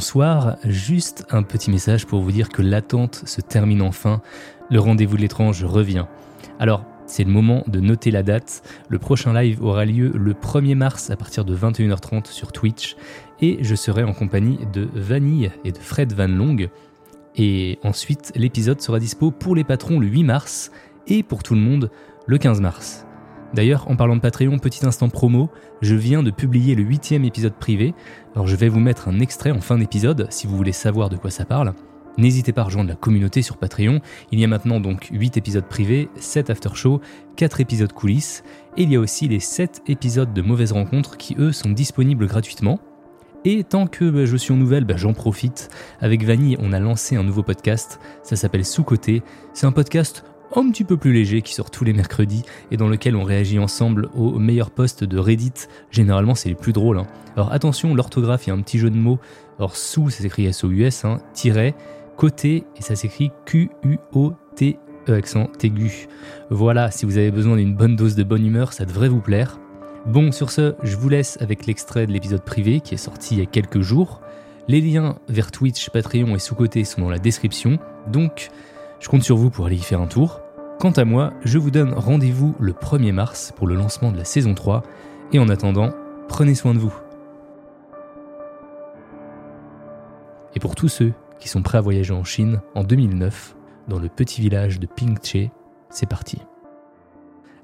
Bonsoir, juste un petit message pour vous dire que l'attente se termine enfin, le rendez-vous de l'étrange revient. Alors, c'est le moment de noter la date. Le prochain live aura lieu le 1er mars à partir de 21h30 sur Twitch et je serai en compagnie de Vanille et de Fred Van Long. Et ensuite, l'épisode sera dispo pour les patrons le 8 mars et pour tout le monde le 15 mars. D'ailleurs, en parlant de Patreon, petit instant promo, je viens de publier le huitième épisode privé. Alors je vais vous mettre un extrait en fin d'épisode si vous voulez savoir de quoi ça parle. N'hésitez pas à rejoindre la communauté sur Patreon. Il y a maintenant donc 8 épisodes privés, 7 after show, 4 épisodes coulisses, et il y a aussi les 7 épisodes de mauvaises rencontres qui eux sont disponibles gratuitement. Et tant que bah, je suis en nouvelle, bah, j'en profite. Avec Vanille, on a lancé un nouveau podcast, ça s'appelle Sous-Côté. C'est un podcast un petit peu plus léger qui sort tous les mercredis et dans lequel on réagit ensemble aux meilleurs posts de Reddit. Généralement, c'est les plus drôles. hein. Alors attention, l'orthographe, il y a un petit jeu de mots. Alors sous, ça s'écrit S-O-U-S, hein, côté, et ça s'écrit Q-U-O-T, E accent aigu. Voilà, si vous avez besoin d'une bonne dose de bonne humeur, ça devrait vous plaire. Bon, sur ce, je vous laisse avec l'extrait de l'épisode privé qui est sorti il y a quelques jours. Les liens vers Twitch, Patreon et sous-côté sont dans la description, donc je compte sur vous pour aller y faire un tour. Quant à moi, je vous donne rendez-vous le 1er mars pour le lancement de la saison 3, et en attendant, prenez soin de vous. Et pour tous ceux qui sont prêts à voyager en Chine en 2009, dans le petit village de Pingche, c'est parti.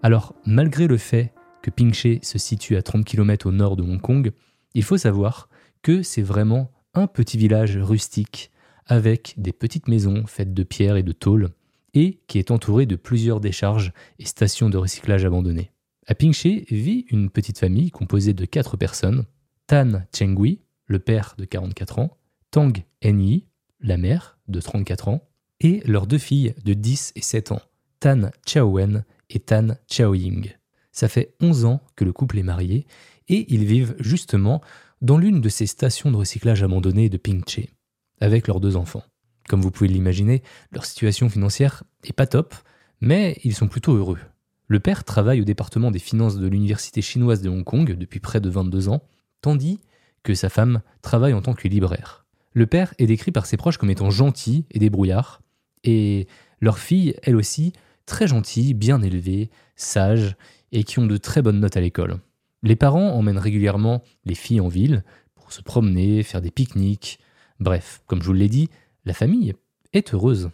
Alors, malgré le fait que Pingche se situe à 30 km au nord de Hong Kong, il faut savoir que c'est vraiment un petit village rustique avec des petites maisons faites de pierre et de tôle et qui est entouré de plusieurs décharges et stations de recyclage abandonnées. À Pingche vit une petite famille composée de quatre personnes Tan Chengui, le père de 44 ans, Tang Enyi, la mère de 34 ans, et leurs deux filles de 10 et 7 ans, Tan Chaowen et Tan Chaoying. Ça fait 11 ans que le couple est marié et ils vivent justement dans l'une de ces stations de recyclage abandonnées de Pingche, avec leurs deux enfants. Comme vous pouvez l'imaginer, leur situation financière est pas top, mais ils sont plutôt heureux. Le père travaille au département des finances de l'université chinoise de Hong Kong depuis près de 22 ans, tandis que sa femme travaille en tant que libraire. Le père est décrit par ses proches comme étant gentil et débrouillard, et leur fille, elle aussi, très gentille, bien élevée, sage, et qui ont de très bonnes notes à l'école. Les parents emmènent régulièrement les filles en ville pour se promener, faire des pique-niques. Bref, comme je vous l'ai dit, la famille est heureuse.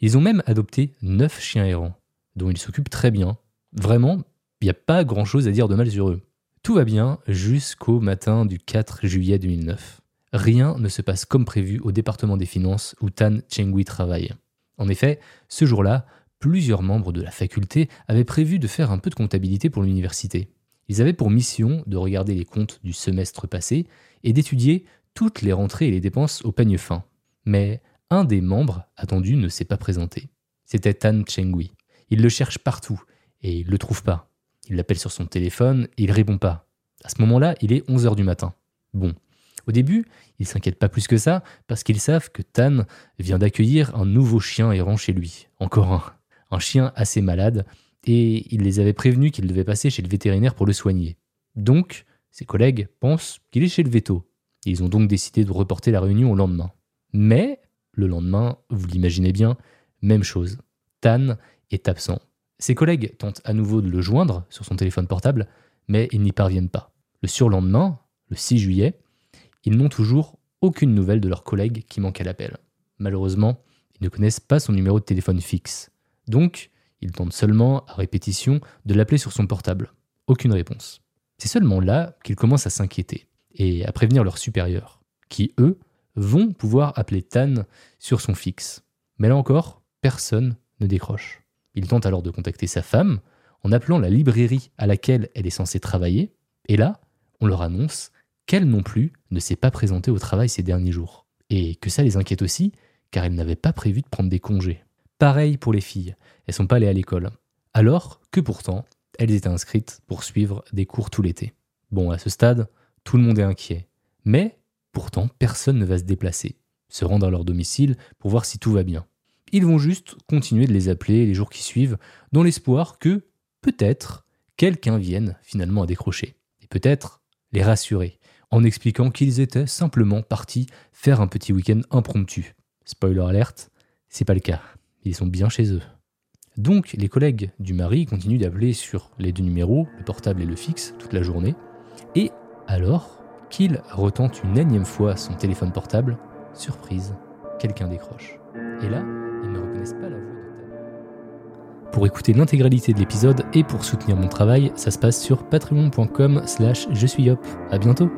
Ils ont même adopté neuf chiens errants, dont ils s'occupent très bien. Vraiment, il n'y a pas grand-chose à dire de mal sur eux. Tout va bien jusqu'au matin du 4 juillet 2009. Rien ne se passe comme prévu au département des finances où Tan Chengui travaille. En effet, ce jour-là, plusieurs membres de la faculté avaient prévu de faire un peu de comptabilité pour l'université. Ils avaient pour mission de regarder les comptes du semestre passé et d'étudier toutes les rentrées et les dépenses au peigne fin. Mais un des membres attendus ne s'est pas présenté. C'était Tan Chengui. Il le cherche partout et il ne le trouve pas. Il l'appelle sur son téléphone et il répond pas. À ce moment-là, il est 11h du matin. Bon. Au début, ils s'inquiètent pas plus que ça parce qu'ils savent que Tan vient d'accueillir un nouveau chien errant chez lui. Encore un. Un chien assez malade et il les avait prévenus qu'il devait passer chez le vétérinaire pour le soigner. Donc, ses collègues pensent qu'il est chez le veto. Ils ont donc décidé de reporter la réunion au lendemain. Mais, le lendemain, vous l'imaginez bien, même chose. Tan est absent. Ses collègues tentent à nouveau de le joindre sur son téléphone portable, mais ils n'y parviennent pas. Le surlendemain, le 6 juillet, ils n'ont toujours aucune nouvelle de leur collègue qui manque à l'appel. Malheureusement, ils ne connaissent pas son numéro de téléphone fixe. Donc, ils tentent seulement, à répétition, de l'appeler sur son portable. Aucune réponse. C'est seulement là qu'ils commencent à s'inquiéter et à prévenir leurs supérieurs, qui, eux, vont pouvoir appeler Tan sur son fixe. Mais là encore, personne ne décroche. Ils tentent alors de contacter sa femme en appelant la librairie à laquelle elle est censée travailler, et là, on leur annonce qu'elle non plus ne s'est pas présentée au travail ces derniers jours. Et que ça les inquiète aussi, car elles n'avaient pas prévu de prendre des congés. Pareil pour les filles, elles sont pas allées à l'école. Alors que pourtant, elles étaient inscrites pour suivre des cours tout l'été. Bon, à ce stade, tout le monde est inquiet. Mais, pourtant, personne ne va se déplacer, se rendre à leur domicile pour voir si tout va bien. Ils vont juste continuer de les appeler les jours qui suivent, dans l'espoir que, peut-être, quelqu'un vienne finalement à décrocher. Et peut-être les rassurer, en expliquant qu'ils étaient simplement partis faire un petit week-end impromptu. Spoiler alerte, c'est pas le cas. Ils sont bien chez eux. Donc, les collègues du mari continuent d'appeler sur les deux numéros, le portable et le fixe, toute la journée. Et alors qu'il retente une énième fois son téléphone portable, surprise, quelqu'un décroche. Et là, ils ne reconnaissent pas la voix de Tam. Pour écouter l'intégralité de l'épisode et pour soutenir mon travail, ça se passe sur patreon.com slash je suis hop. À bientôt